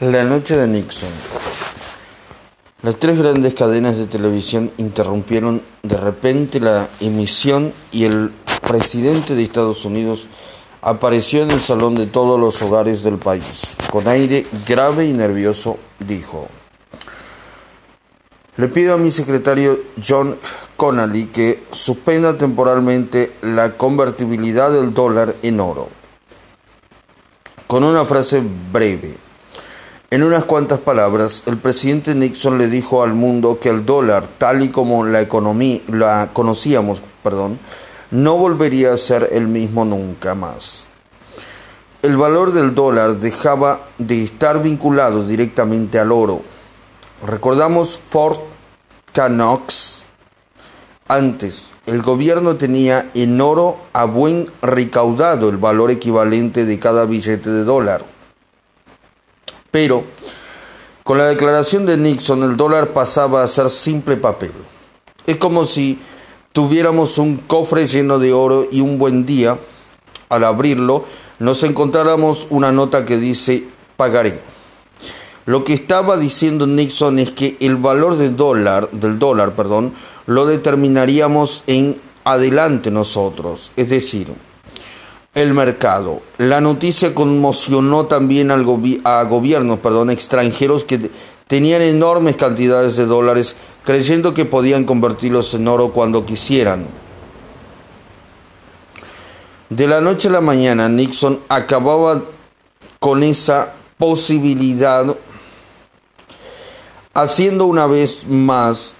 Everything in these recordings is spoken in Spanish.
La noche de Nixon. Las tres grandes cadenas de televisión interrumpieron de repente la emisión y el presidente de Estados Unidos apareció en el salón de todos los hogares del país. Con aire grave y nervioso dijo, le pido a mi secretario John Connolly que suspenda temporalmente la convertibilidad del dólar en oro. Con una frase breve en unas cuantas palabras, el presidente Nixon le dijo al mundo que el dólar, tal y como la economía la conocíamos, perdón, no volvería a ser el mismo nunca más. El valor del dólar dejaba de estar vinculado directamente al oro. Recordamos Fort Knox. Antes, el gobierno tenía en oro a buen recaudado el valor equivalente de cada billete de dólar. Pero con la declaración de Nixon el dólar pasaba a ser simple papel. Es como si tuviéramos un cofre lleno de oro y un buen día, al abrirlo, nos encontráramos una nota que dice pagaré. Lo que estaba diciendo Nixon es que el valor del dólar, del dólar, perdón, lo determinaríamos en adelante nosotros, es decir, el mercado. La noticia conmocionó también a gobiernos perdón, extranjeros que tenían enormes cantidades de dólares creyendo que podían convertirlos en oro cuando quisieran. De la noche a la mañana Nixon acababa con esa posibilidad haciendo una vez más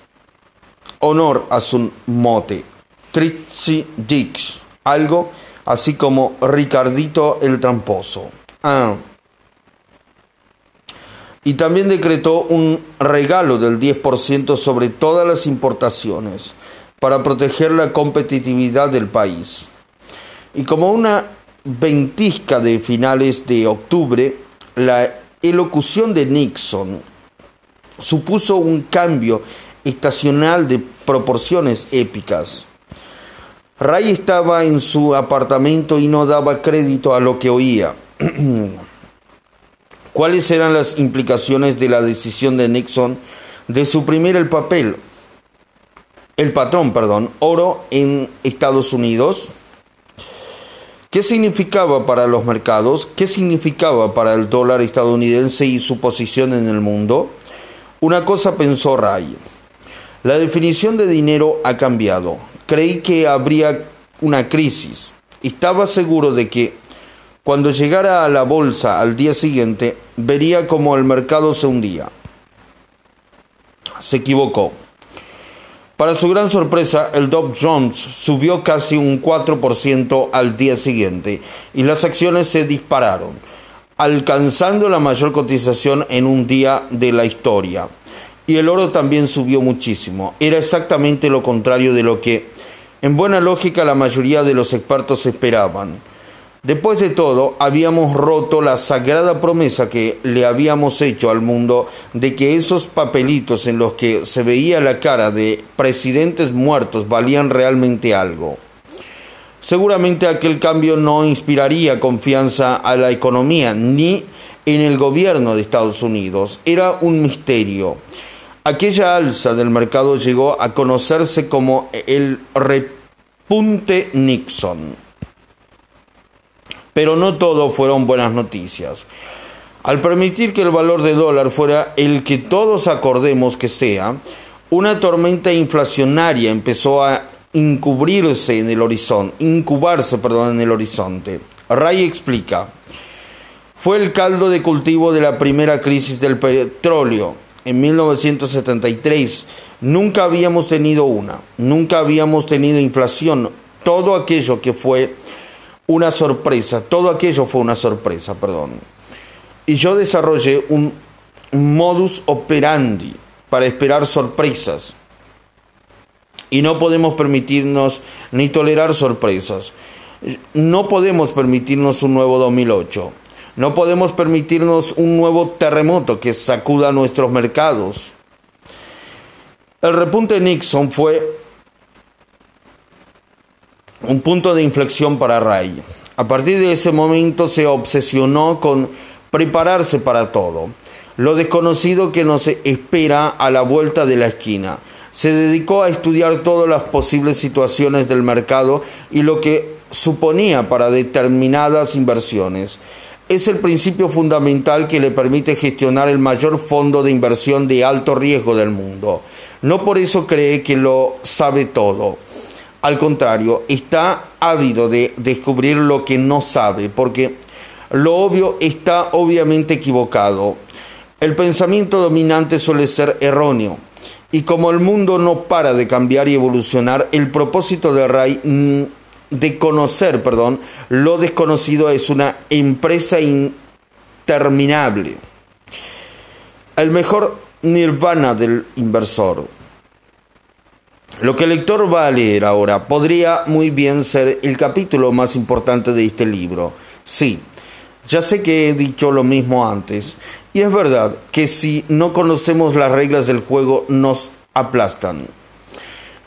honor a su mote, Trixie Dix, algo así como Ricardito el Tramposo. Ah. Y también decretó un regalo del 10% sobre todas las importaciones para proteger la competitividad del país. Y como una ventisca de finales de octubre, la elocución de Nixon supuso un cambio estacional de proporciones épicas. Ray estaba en su apartamento y no daba crédito a lo que oía. ¿Cuáles eran las implicaciones de la decisión de Nixon de suprimir el papel, el patrón, perdón, oro en Estados Unidos? ¿Qué significaba para los mercados? ¿Qué significaba para el dólar estadounidense y su posición en el mundo? Una cosa pensó Ray. La definición de dinero ha cambiado creí que habría una crisis. Estaba seguro de que cuando llegara a la bolsa al día siguiente, vería como el mercado se hundía. Se equivocó. Para su gran sorpresa, el Dow Jones subió casi un 4% al día siguiente y las acciones se dispararon, alcanzando la mayor cotización en un día de la historia. Y el oro también subió muchísimo. Era exactamente lo contrario de lo que en buena lógica la mayoría de los expertos esperaban. Después de todo, habíamos roto la sagrada promesa que le habíamos hecho al mundo de que esos papelitos en los que se veía la cara de presidentes muertos valían realmente algo. Seguramente aquel cambio no inspiraría confianza a la economía ni en el gobierno de Estados Unidos. Era un misterio. Aquella alza del mercado llegó a conocerse como el repunte Nixon. Pero no todo fueron buenas noticias. Al permitir que el valor de dólar fuera el que todos acordemos que sea, una tormenta inflacionaria empezó a encubrirse en el horizonte, incubarse, perdón, en el horizonte. Ray explica, fue el caldo de cultivo de la primera crisis del petróleo en 1973. Nunca habíamos tenido una, nunca habíamos tenido inflación. Todo aquello que fue una sorpresa, todo aquello fue una sorpresa, perdón. Y yo desarrollé un modus operandi para esperar sorpresas. Y no podemos permitirnos ni tolerar sorpresas. No podemos permitirnos un nuevo 2008. No podemos permitirnos un nuevo terremoto que sacuda nuestros mercados. El repunte de Nixon fue un punto de inflexión para Ray. A partir de ese momento se obsesionó con prepararse para todo. lo desconocido que nos espera a la vuelta de la esquina. Se dedicó a estudiar todas las posibles situaciones del mercado y lo que suponía para determinadas inversiones. Es el principio fundamental que le permite gestionar el mayor fondo de inversión de alto riesgo del mundo. No por eso cree que lo sabe todo. Al contrario, está ávido de descubrir lo que no sabe, porque lo obvio está obviamente equivocado. El pensamiento dominante suele ser erróneo. Y como el mundo no para de cambiar y evolucionar, el propósito de Ray de conocer, perdón, lo desconocido es una empresa interminable. El mejor nirvana del inversor. Lo que el lector va a leer ahora podría muy bien ser el capítulo más importante de este libro. Sí, ya sé que he dicho lo mismo antes, y es verdad que si no conocemos las reglas del juego nos aplastan.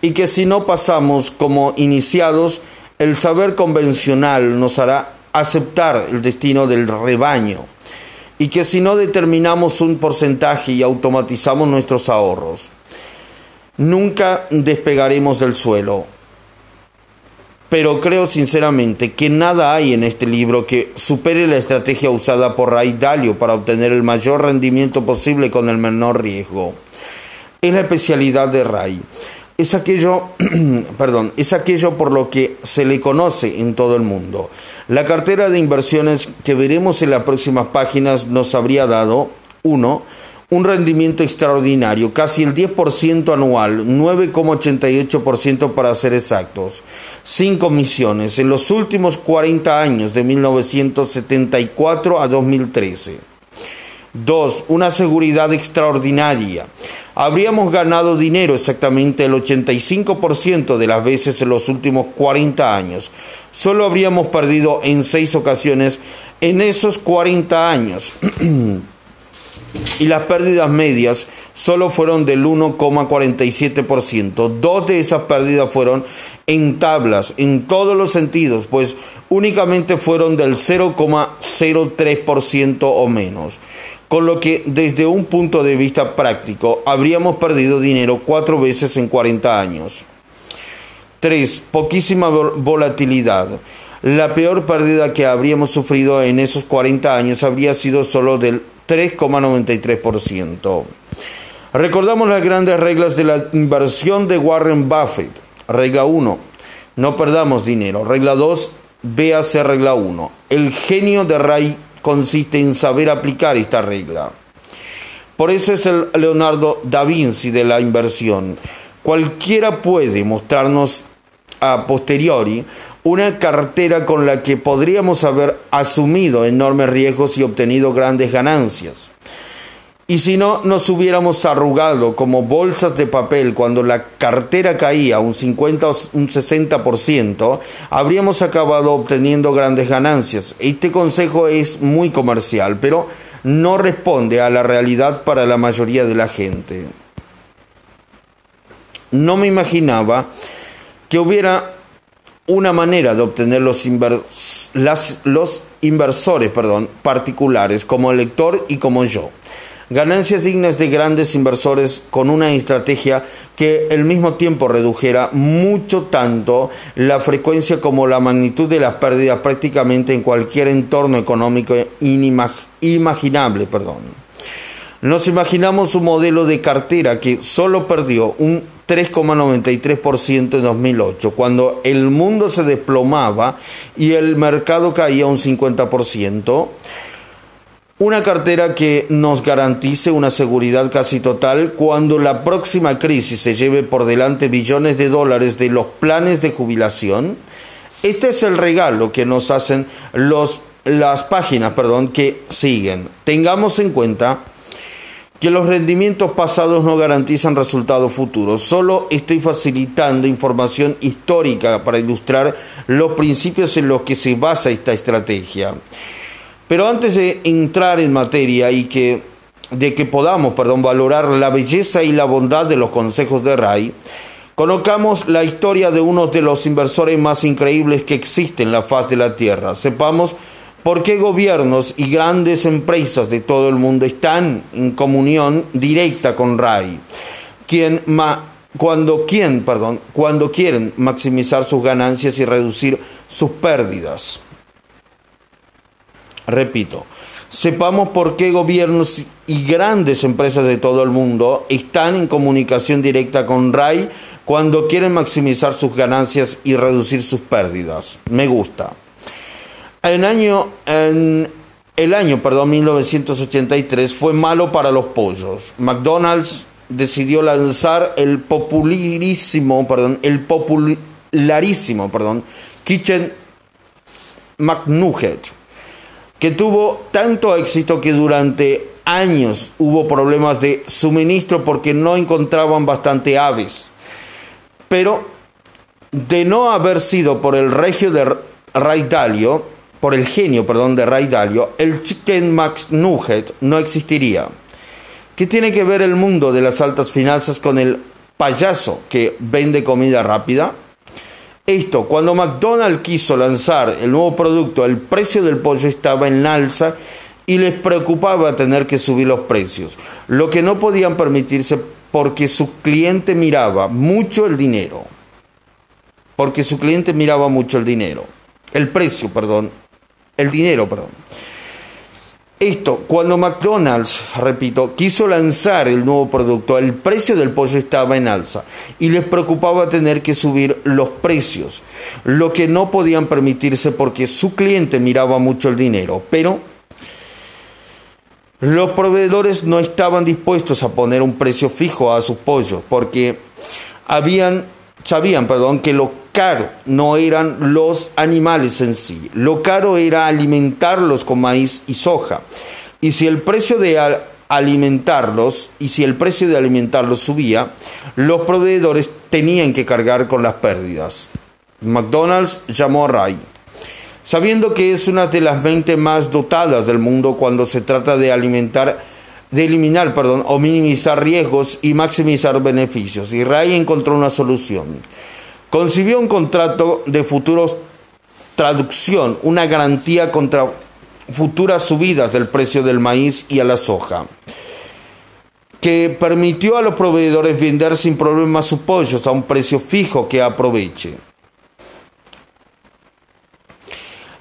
Y que si no pasamos como iniciados, el saber convencional nos hará aceptar el destino del rebaño. Y que si no determinamos un porcentaje y automatizamos nuestros ahorros, nunca despegaremos del suelo pero creo sinceramente que nada hay en este libro que supere la estrategia usada por Ray Dalio para obtener el mayor rendimiento posible con el menor riesgo. Es la especialidad de Ray. Es aquello, perdón, es aquello por lo que se le conoce en todo el mundo. La cartera de inversiones que veremos en las próximas páginas nos habría dado, uno, un rendimiento extraordinario, casi el 10% anual, 9,88% para ser exactos, sin comisiones, en los últimos 40 años, de 1974 a 2013. 2. Una seguridad extraordinaria. Habríamos ganado dinero exactamente el 85% de las veces en los últimos 40 años. Solo habríamos perdido en 6 ocasiones en esos 40 años. y las pérdidas medias solo fueron del 1,47%. Dos de esas pérdidas fueron en tablas, en todos los sentidos, pues únicamente fueron del 0,03% o menos. Con lo que desde un punto de vista práctico habríamos perdido dinero cuatro veces en 40 años. 3. Poquísima volatilidad. La peor pérdida que habríamos sufrido en esos 40 años habría sido solo del 3,93%. Recordamos las grandes reglas de la inversión de Warren Buffett. Regla 1, no perdamos dinero. Regla 2, véase regla 1. El genio de Ray consiste en saber aplicar esta regla. Por eso es el Leonardo da Vinci de la inversión. Cualquiera puede mostrarnos a posteriori una cartera con la que podríamos haber asumido enormes riesgos y obtenido grandes ganancias. Y si no nos hubiéramos arrugado como bolsas de papel cuando la cartera caía un 50 o un 60%, habríamos acabado obteniendo grandes ganancias. Este consejo es muy comercial, pero no responde a la realidad para la mayoría de la gente. No me imaginaba que hubiera una manera de obtener los, los inversores perdón, particulares como el lector y como yo. Ganancias dignas de grandes inversores con una estrategia que al mismo tiempo redujera mucho tanto la frecuencia como la magnitud de las pérdidas prácticamente en cualquier entorno económico inimaginable. Perdón. Nos imaginamos un modelo de cartera que solo perdió un 3,93% en 2008, cuando el mundo se desplomaba y el mercado caía un 50%. Una cartera que nos garantice una seguridad casi total cuando la próxima crisis se lleve por delante billones de dólares de los planes de jubilación. Este es el regalo que nos hacen los, las páginas perdón, que siguen. Tengamos en cuenta que los rendimientos pasados no garantizan resultados futuros. Solo estoy facilitando información histórica para ilustrar los principios en los que se basa esta estrategia. Pero antes de entrar en materia y que de que podamos, perdón, valorar la belleza y la bondad de los consejos de Ray, conozcamos la historia de uno de los inversores más increíbles que existen en la faz de la Tierra. Sepamos ¿Por qué gobiernos y grandes empresas de todo el mundo están en comunión directa con RAI? Quien cuando, perdón, cuando quieren maximizar sus ganancias y reducir sus pérdidas. Repito, sepamos por qué gobiernos y grandes empresas de todo el mundo están en comunicación directa con RAI cuando quieren maximizar sus ganancias y reducir sus pérdidas. Me gusta. Año, el año perdón, 1983 fue malo para los pollos. McDonald's decidió lanzar el popularísimo, perdón, el popularísimo, perdón, Kitchen McNugget, que tuvo tanto éxito que durante años hubo problemas de suministro porque no encontraban bastante aves. Pero de no haber sido por el regio de Ray Dalio, por el genio, perdón, de Ray Dalio, el Chicken McNugget no existiría. ¿Qué tiene que ver el mundo de las altas finanzas con el payaso que vende comida rápida? Esto, cuando McDonald's quiso lanzar el nuevo producto, el precio del pollo estaba en alza y les preocupaba tener que subir los precios, lo que no podían permitirse porque su cliente miraba mucho el dinero. Porque su cliente miraba mucho el dinero. El precio, perdón, el dinero, perdón. Esto, cuando McDonald's, repito, quiso lanzar el nuevo producto, el precio del pollo estaba en alza y les preocupaba tener que subir los precios, lo que no podían permitirse porque su cliente miraba mucho el dinero, pero los proveedores no estaban dispuestos a poner un precio fijo a sus pollos porque habían, sabían perdón, que lo caro no eran los animales en sí, lo caro era alimentarlos con maíz y soja. Y si el precio de alimentarlos y si el precio de alimentarlos subía, los proveedores tenían que cargar con las pérdidas. McDonald's llamó a Ray, sabiendo que es una de las 20 más dotadas del mundo cuando se trata de alimentar de eliminar, perdón, o minimizar riesgos y maximizar beneficios. Y encontró una solución concibió un contrato de futuros traducción, una garantía contra futuras subidas del precio del maíz y a la soja, que permitió a los proveedores vender sin problemas sus pollos a un precio fijo que aproveche.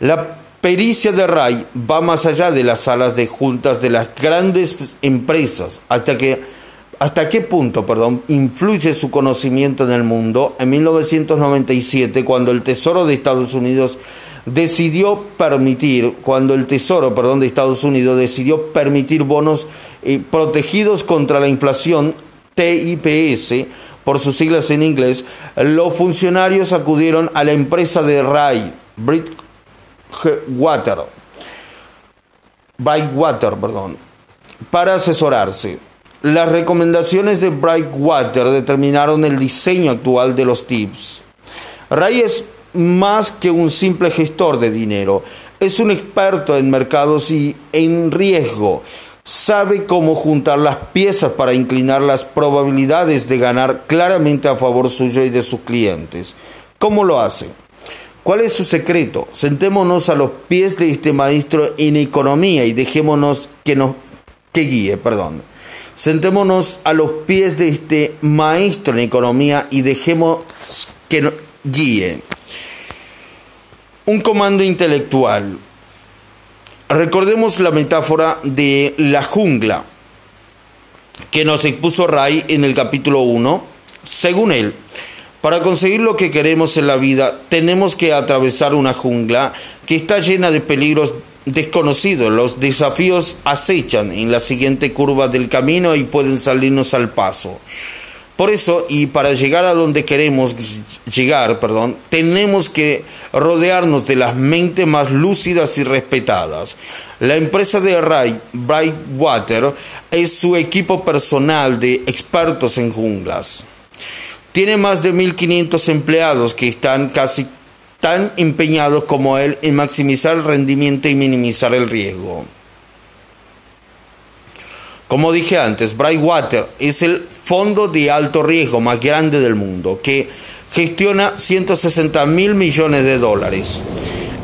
La pericia de RAI va más allá de las salas de juntas de las grandes empresas, hasta que ¿Hasta qué punto, perdón, influye su conocimiento en el mundo? En 1997, cuando el Tesoro de Estados Unidos decidió permitir, cuando el Tesoro, perdón, de Estados Unidos decidió permitir bonos eh, protegidos contra la inflación, TIPS, por sus siglas en inglés, los funcionarios acudieron a la empresa de Ray, Bridgewater, Brightwater, perdón, para asesorarse. Las recomendaciones de Brightwater determinaron el diseño actual de los tips. Ray es más que un simple gestor de dinero, es un experto en mercados y en riesgo. Sabe cómo juntar las piezas para inclinar las probabilidades de ganar claramente a favor suyo y de sus clientes. ¿Cómo lo hace? ¿Cuál es su secreto? Sentémonos a los pies de este maestro en economía y dejémonos que nos que guíe, perdón. Sentémonos a los pies de este maestro en economía y dejemos que nos guíe. Un comando intelectual. Recordemos la metáfora de la jungla que nos expuso Ray en el capítulo 1. Según él, para conseguir lo que queremos en la vida, tenemos que atravesar una jungla que está llena de peligros desconocidos. Los desafíos acechan en la siguiente curva del camino y pueden salirnos al paso. Por eso, y para llegar a donde queremos llegar, perdón, tenemos que rodearnos de las mentes más lúcidas y respetadas. La empresa de Ray, Brightwater, es su equipo personal de expertos en junglas. Tiene más de 1.500 empleados que están casi tan empeñados como él en maximizar el rendimiento y minimizar el riesgo. Como dije antes, Brightwater es el fondo de alto riesgo más grande del mundo, que gestiona 160 mil millones de dólares.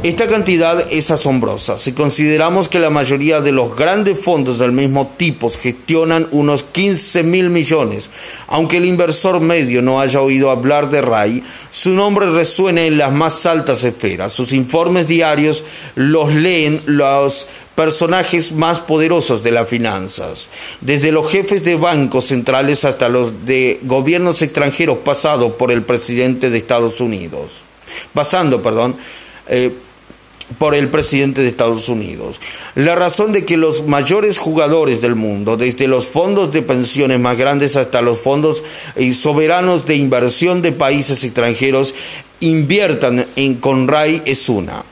Esta cantidad es asombrosa si consideramos que la mayoría de los grandes fondos del mismo tipo gestionan unos 15 mil millones. Aunque el inversor medio no haya oído hablar de Ray, su nombre resuena en las más altas esferas. Sus informes diarios los leen los personajes más poderosos de las finanzas, desde los jefes de bancos centrales hasta los de gobiernos extranjeros pasados por el presidente de Estados Unidos. Pasando, perdón, eh, por el presidente de Estados Unidos. La razón de que los mayores jugadores del mundo, desde los fondos de pensiones más grandes hasta los fondos eh, soberanos de inversión de países extranjeros, inviertan en Conray es una.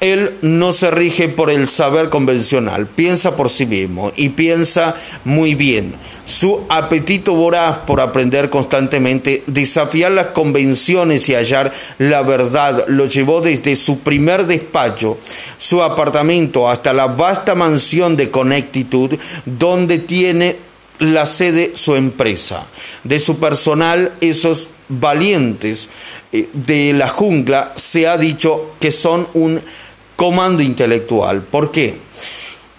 Él no se rige por el saber convencional, piensa por sí mismo y piensa muy bien. Su apetito voraz por aprender constantemente, desafiar las convenciones y hallar la verdad, lo llevó desde su primer despacho, su apartamento, hasta la vasta mansión de Connecticut, donde tiene la sede su empresa. De su personal, esos valientes de la jungla, se ha dicho que son un comando intelectual. ¿Por qué?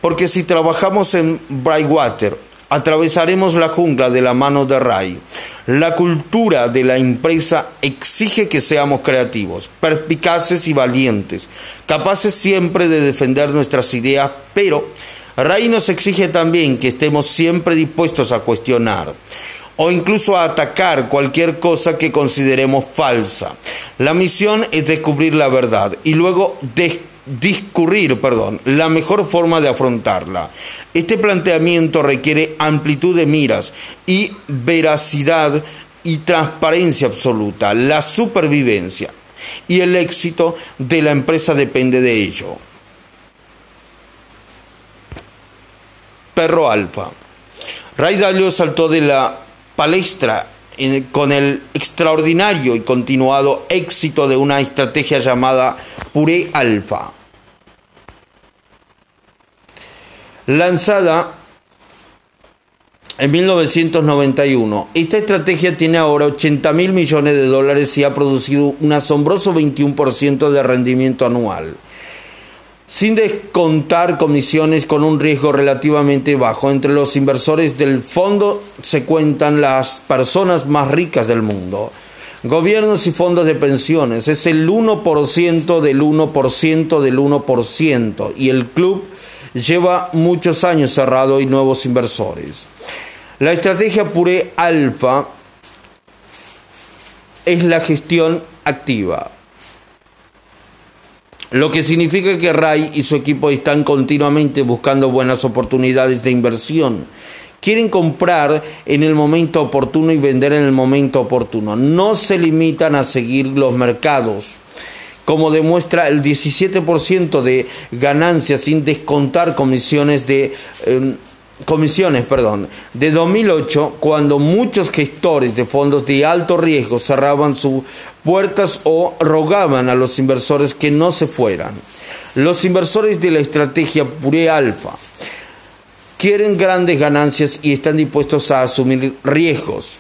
Porque si trabajamos en Brightwater, atravesaremos la jungla de la mano de Ray. La cultura de la empresa exige que seamos creativos, perspicaces y valientes, capaces siempre de defender nuestras ideas, pero Ray nos exige también que estemos siempre dispuestos a cuestionar o incluso a atacar cualquier cosa que consideremos falsa. La misión es descubrir la verdad y luego discurrir, perdón, la mejor forma de afrontarla. Este planteamiento requiere amplitud de miras y veracidad y transparencia absoluta, la supervivencia y el éxito de la empresa depende de ello. Perro Alfa. Ray Dalio saltó de la palestra con el extraordinario y continuado éxito de una estrategia llamada Puré Alfa. Lanzada en 1991. Esta estrategia tiene ahora 80 mil millones de dólares y ha producido un asombroso 21% de rendimiento anual sin descontar comisiones con un riesgo relativamente bajo. Entre los inversores del fondo se cuentan las personas más ricas del mundo. Gobiernos y fondos de pensiones. Es el 1% del 1% del 1%. Y el club lleva muchos años cerrado y nuevos inversores. La estrategia Pure Alfa es la gestión activa lo que significa que Ray y su equipo están continuamente buscando buenas oportunidades de inversión. Quieren comprar en el momento oportuno y vender en el momento oportuno. No se limitan a seguir los mercados. Como demuestra el 17% de ganancias sin descontar comisiones de em, comisiones, perdón, de 2008, cuando muchos gestores de fondos de alto riesgo cerraban sus puertas o rogaban a los inversores que no se fueran. Los inversores de la estrategia Pure Alfa quieren grandes ganancias y están dispuestos a asumir riesgos,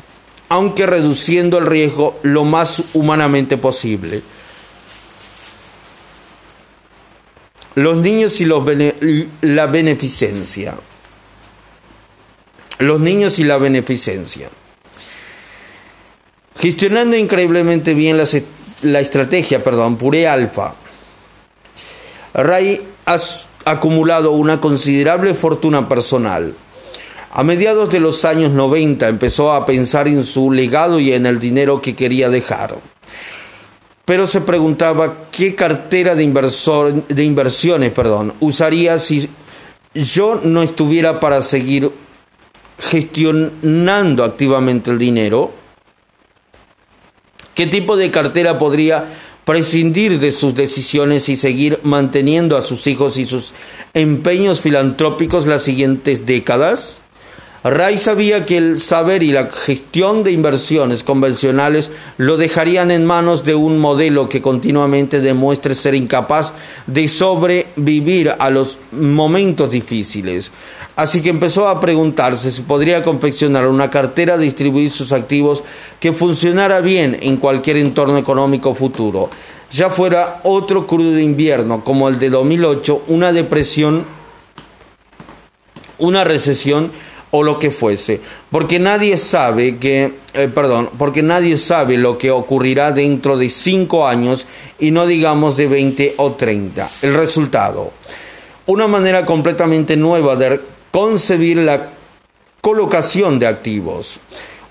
aunque reduciendo el riesgo lo más humanamente posible. Los niños y la beneficencia los niños y la beneficencia. Gestionando increíblemente bien la, estrategia, perdón, Pure Alfa, Ray ha acumulado una considerable fortuna personal. A mediados de los años 90 empezó a pensar en su legado y en el dinero que quería dejar. Pero se preguntaba qué cartera de, inversor, de inversiones perdón, usaría si yo no estuviera para seguir gestionando activamente el dinero? ¿Qué tipo de cartera podría prescindir de sus decisiones y seguir manteniendo a sus hijos y sus empeños filantrópicos las siguientes décadas? Ray sabía que el saber y la gestión de inversiones convencionales lo dejarían en manos de un modelo que continuamente demuestre ser incapaz de sobrevivir a los momentos difíciles. Así que empezó a preguntarse si podría confeccionar una cartera, distribuir sus activos que funcionara bien en cualquier entorno económico futuro. ya fuera otro crudo invierno como el de 2008, una depresión, una recesión o lo que fuese, porque nadie sabe que, eh, perdón, porque nadie sabe lo que ocurrirá dentro de cinco años y no digamos de 20 o 30. El resultado, una manera completamente nueva de concebir la colocación de activos,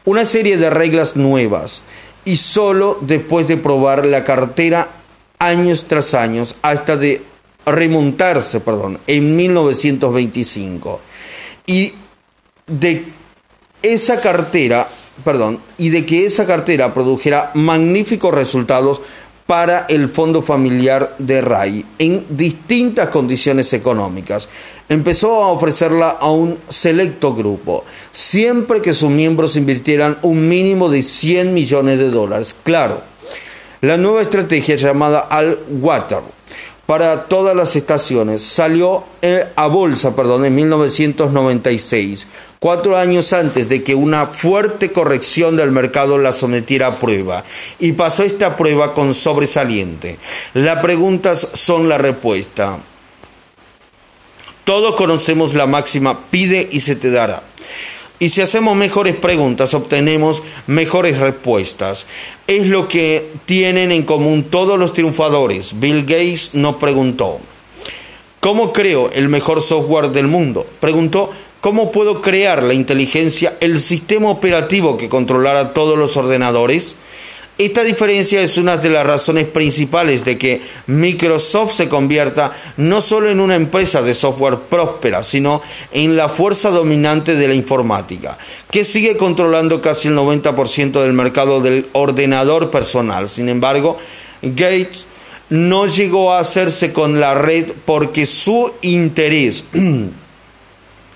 una serie de reglas nuevas y solo después de probar la cartera años tras años hasta de remontarse, perdón, en 1925 y de esa cartera, perdón, y de que esa cartera produjera magníficos resultados para el fondo familiar de RAI en distintas condiciones económicas. Empezó a ofrecerla a un selecto grupo, siempre que sus miembros invirtieran un mínimo de 100 millones de dólares. Claro, la nueva estrategia llamada Al Water para todas las estaciones salió eh, a bolsa perdón, en 1996 cuatro años antes de que una fuerte corrección del mercado la sometiera a prueba, y pasó esta prueba con sobresaliente. Las preguntas son la respuesta. Todos conocemos la máxima, pide y se te dará. Y si hacemos mejores preguntas, obtenemos mejores respuestas. Es lo que tienen en común todos los triunfadores. Bill Gates nos preguntó, ¿cómo creo el mejor software del mundo? Preguntó, ¿Cómo puedo crear la inteligencia, el sistema operativo que controlara todos los ordenadores? Esta diferencia es una de las razones principales de que Microsoft se convierta no solo en una empresa de software próspera, sino en la fuerza dominante de la informática, que sigue controlando casi el 90% del mercado del ordenador personal. Sin embargo, Gates no llegó a hacerse con la red porque su interés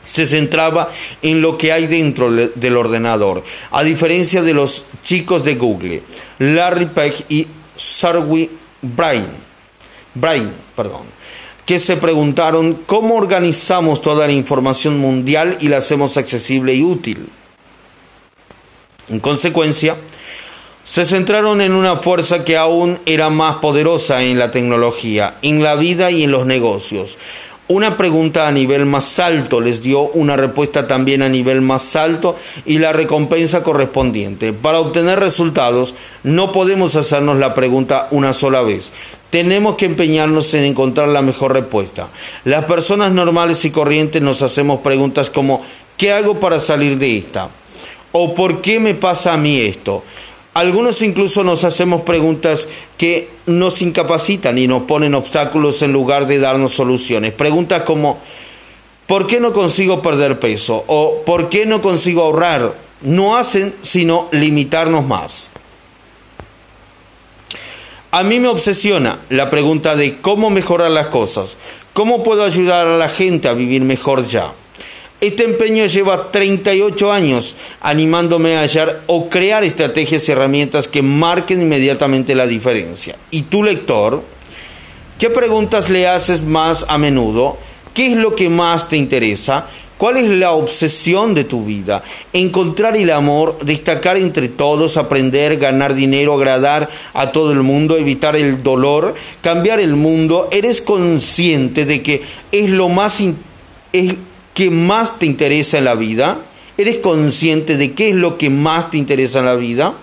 se centraba en lo que hay dentro del ordenador, a diferencia de los chicos de Google, Larry Page y Sergey Brin, Brin perdón, que se preguntaron cómo organizamos toda la información mundial y la hacemos accesible y útil. En consecuencia, se centraron en una fuerza que aún era más poderosa en la tecnología, en la vida y en los negocios una pregunta a nivel más alto les dio una respuesta también a nivel más alto y la recompensa correspondiente. Para obtener resultados no podemos hacernos la pregunta una sola vez. Tenemos que empeñarnos en encontrar la mejor respuesta. Las personas normales y corrientes nos hacemos preguntas como ¿qué hago para salir de esta? ¿O por qué me pasa a mí esto? Algunos incluso nos hacemos preguntas que nos incapacitan y nos ponen obstáculos en lugar de darnos soluciones. Preguntas como, ¿por qué no consigo perder peso? ¿O por qué no consigo ahorrar? No hacen sino limitarnos más. A mí me obsesiona la pregunta de cómo mejorar las cosas, cómo puedo ayudar a la gente a vivir mejor ya. Este empeño lleva 38 años animándome a hallar o crear estrategias y herramientas que marquen inmediatamente la diferencia. ¿Y tu lector? ¿Qué preguntas le haces más a menudo? ¿Qué es lo que más te interesa? ¿Cuál es la obsesión de tu vida? Encontrar el amor, destacar entre todos, aprender, ganar dinero, agradar a todo el mundo, evitar el dolor, cambiar el mundo. ¿Eres consciente de que es lo más que más te interesa en la vida? ¿Eres consciente de qué es lo que más te interesa en la vida?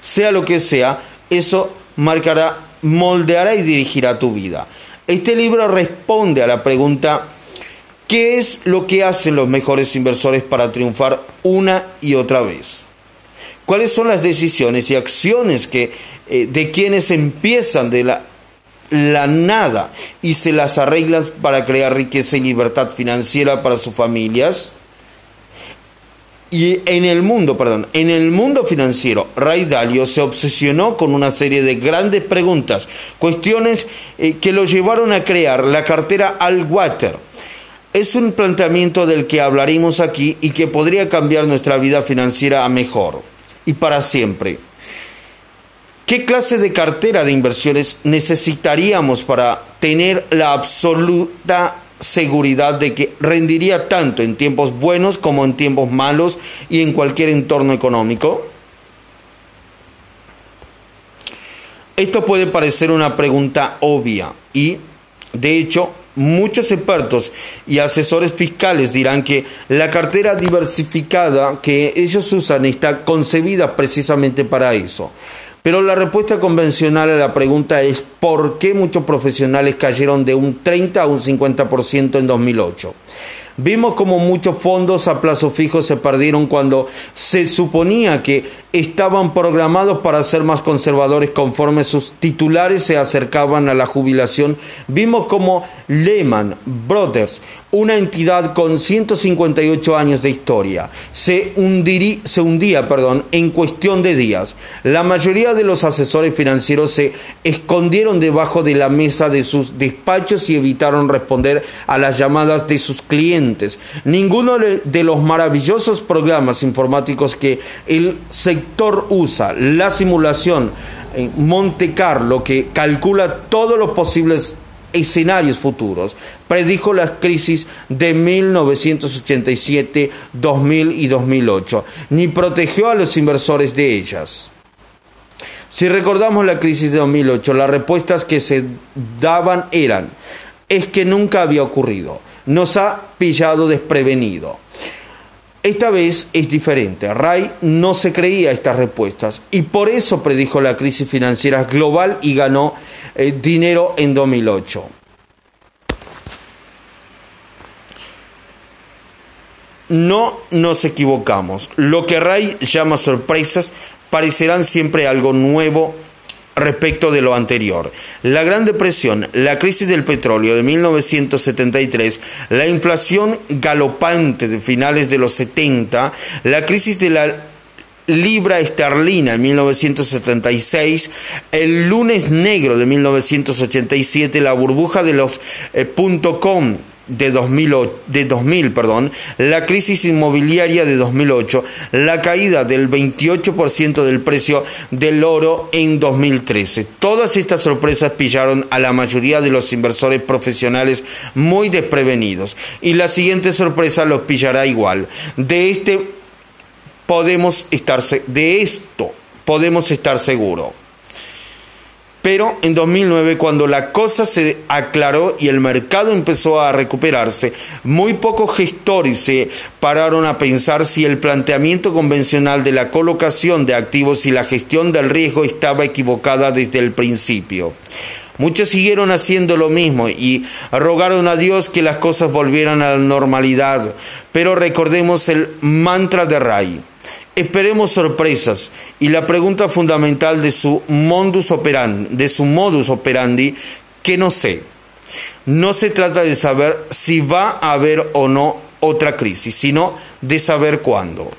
Sea lo que sea, eso marcará, moldeará y dirigirá tu vida. Este libro responde a la pregunta, ¿qué es lo que hacen los mejores inversores para triunfar una y otra vez? ¿Cuáles son las decisiones y acciones que, eh, de quienes empiezan de la la nada y se las arreglan para crear riqueza y libertad financiera para sus familias. Y en el mundo, perdón, en el mundo financiero, Ray Dalio se obsesionó con una serie de grandes preguntas, cuestiones eh, que lo llevaron a crear la cartera Al Water. Es un planteamiento del que hablaremos aquí y que podría cambiar nuestra vida financiera a mejor y para siempre. ¿Qué clase de cartera de inversiones necesitaríamos para tener la absoluta seguridad de que rendiría tanto en tiempos buenos como en tiempos malos y en cualquier entorno económico? Esto puede parecer una pregunta obvia y, de hecho, muchos expertos y asesores fiscales dirán que la cartera diversificada que ellos usan está concebida precisamente para eso. Pero la respuesta convencional a la pregunta es ¿por qué muchos profesionales cayeron de un 30 a un 50% en 2008? Vimos como muchos fondos a plazo fijo se perdieron cuando se suponía que estaban programados para ser más conservadores conforme sus titulares se acercaban a la jubilación. Vimos como Lehman Brothers, una entidad con 158 años de historia, se, se hundía perdón, en cuestión de días. La mayoría de los asesores financieros se escondieron debajo de la mesa de sus despachos y evitaron responder a las llamadas de sus clientes. Ninguno de los maravillosos programas informáticos que el sector usa, la simulación Monte Carlo, que calcula todos los posibles escenarios futuros. Predijo las crisis de 1987, 2000 y 2008, ni protegió a los inversores de ellas. Si recordamos la crisis de 2008, las respuestas que se daban eran, es que nunca había ocurrido, nos ha pillado desprevenido. Esta vez es diferente. Ray no se creía estas respuestas y por eso predijo la crisis financiera global y ganó eh, dinero en 2008. No nos equivocamos. Lo que Ray llama sorpresas parecerán siempre algo nuevo respecto de lo anterior. La Gran Depresión, la crisis del petróleo de 1973, la inflación galopante de finales de los 70, la crisis de la libra esterlina en 1976, el lunes negro de 1987, la burbuja de los eh, .com de 2000, de 2000 perdón, la crisis inmobiliaria de 2008, la caída del 28% del precio del oro en 2013. Todas estas sorpresas pillaron a la mayoría de los inversores profesionales muy desprevenidos y la siguiente sorpresa los pillará igual. De este podemos estar de esto podemos estar seguros. Pero en 2009, cuando la cosa se aclaró y el mercado empezó a recuperarse, muy pocos gestores se pararon a pensar si el planteamiento convencional de la colocación de activos y la gestión del riesgo estaba equivocada desde el principio. Muchos siguieron haciendo lo mismo y rogaron a Dios que las cosas volvieran a la normalidad. Pero recordemos el mantra de Ray. Esperemos sorpresas y la pregunta fundamental de su modus operandi, que no sé. No se trata de saber si va a haber o no otra crisis, sino de saber cuándo.